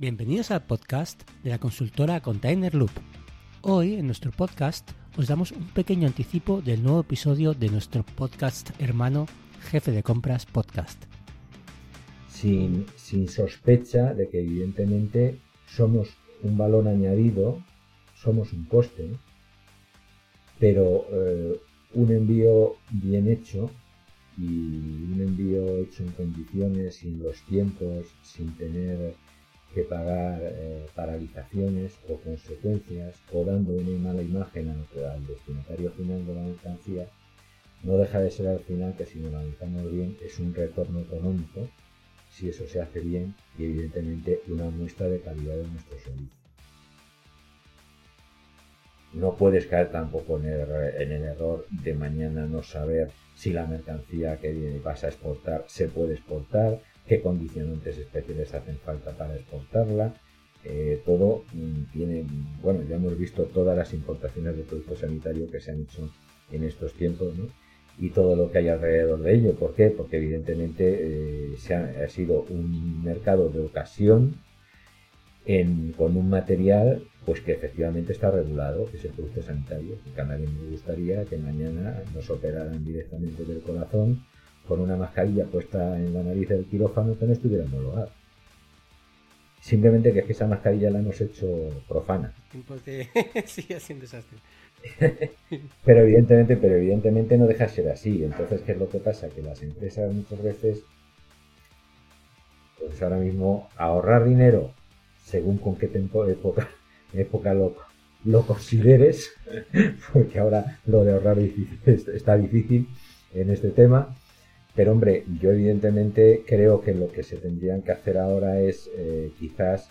Bienvenidos al podcast de la consultora Container Loop. Hoy en nuestro podcast os damos un pequeño anticipo del nuevo episodio de nuestro podcast hermano Jefe de Compras Podcast. Sin, sin sospecha de que evidentemente somos un valor añadido, somos un coste, pero eh, un envío bien hecho y un envío hecho en condiciones, sin los tiempos, sin tener que pagar eh, paralizaciones o consecuencias o dando una mala imagen al, destinatario final de la mercancía, no deja de ser al final que si lo analizamos bien es un retorno económico si eso se hace bien y evidentemente una muestra de calidad de nuestro servicio. No puedes caer tampoco en el, en el error de mañana no saber si la mercancía que vas a exportar se puede exportar, qué condicionantes especiales hacen falta para exportarla. Eh, todo mm, tiene, bueno, ya hemos visto todas las importaciones de productos sanitarios que se han hecho en estos tiempos, ¿no? Y todo lo que hay alrededor de ello. ¿Por qué? Porque evidentemente eh, se ha, sido un mercado de ocasión con un material pues que efectivamente está regulado, que es el producto sanitario. Que a nadie me gustaría que mañana nos operaran directamente del corazón con una mascarilla puesta en la nariz del quirófano que no estuviera homologada. Simplemente que es que esa mascarilla la hemos hecho profana. sigue siendo desastre. pero evidentemente, pero evidentemente no deja de ser así. Entonces, ¿qué es lo que pasa? Que las empresas muchas veces, pues ahora mismo, ahorrar dinero, según con qué época, época lo, lo consideres, porque ahora lo de ahorrar está difícil en este tema, pero hombre, yo evidentemente creo que lo que se tendrían que hacer ahora es eh, quizás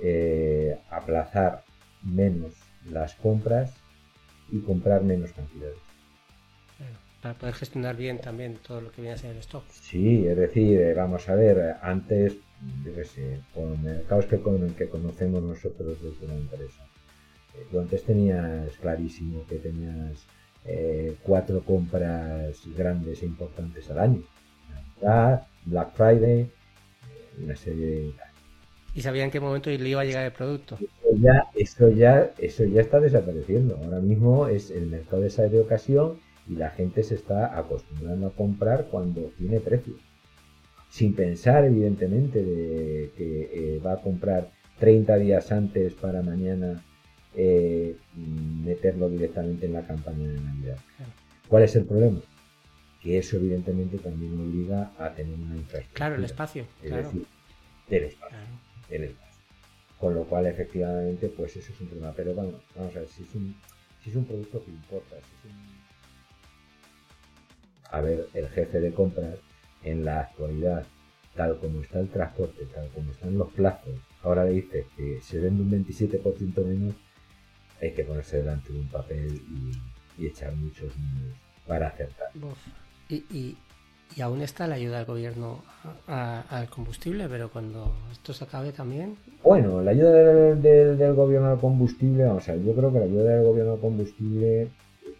eh, aplazar menos las compras y comprar menos cantidades. para poder gestionar bien también todo lo que viene a ser el stock. Sí, es decir, eh, vamos a ver, antes, yo qué sé, con mercados que, con, que conocemos nosotros desde la empresa, tú antes tenías clarísimo que tenías eh, cuatro compras grandes e importantes al año. Black Friday, eh, una serie de... ¿Y sabían en qué momento le iba a llegar el producto? Eso ya, eso ya, eso ya está desapareciendo. Ahora mismo es el mercado de de ocasión y la gente se está acostumbrando a comprar cuando tiene precio. Sin pensar, evidentemente, de que eh, va a comprar 30 días antes para mañana eh, meterlo directamente en la campaña de Navidad. ¿Cuál es el problema? Que eso evidentemente también obliga a tener una infraestructura. Claro, el espacio. Es decir, del espacio, Con lo cual, efectivamente, pues eso es un problema. Pero bueno, vamos a ver, si es un, si es un producto que importa, si es un... A ver, el jefe de compras en la actualidad, tal como está el transporte, tal como están los plazos, ahora le dice que se vende un 27% menos, hay que ponerse delante de un papel y, echar muchos números para acertar. Y, y, aún está la ayuda del gobierno al combustible, pero cuando esto se acabe también. Bueno, la ayuda del, gobierno al combustible, vamos a ver, yo creo que la ayuda del gobierno al combustible,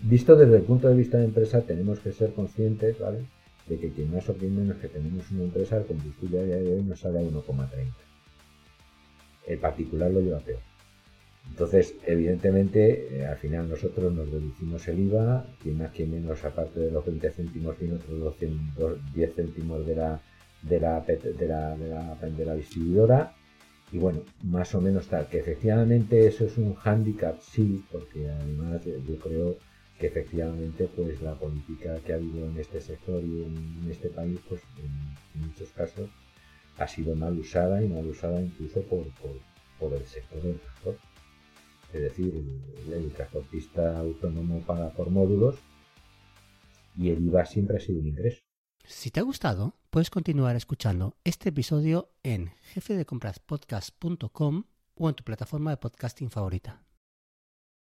visto desde el punto de vista de empresa, tenemos que ser conscientes, ¿vale? De que quien más o quien menos que tenemos una empresa, el combustible a día de hoy nos sale a 1,30. El particular lo lleva peor. Entonces, evidentemente, eh, al final nosotros nos deducimos el IVA, quien más, quien menos, aparte de los 20 céntimos, tiene otros 10 céntimos de la, de la, de la, distribuidora. Y bueno, más o menos tal, que efectivamente eso es un hándicap, sí, porque además yo creo que efectivamente pues la política que ha habido en este sector y en, este país, pues en, muchos casos ha sido mal usada y mal usada incluso por, por, por el sector del transporte es decir, el, transportista autónomo paga por módulos y el IVA siempre ha sido un ingreso. Si te ha gustado, puedes continuar escuchando este episodio en jefedecompraspodcast.com o en tu plataforma de podcasting favorita.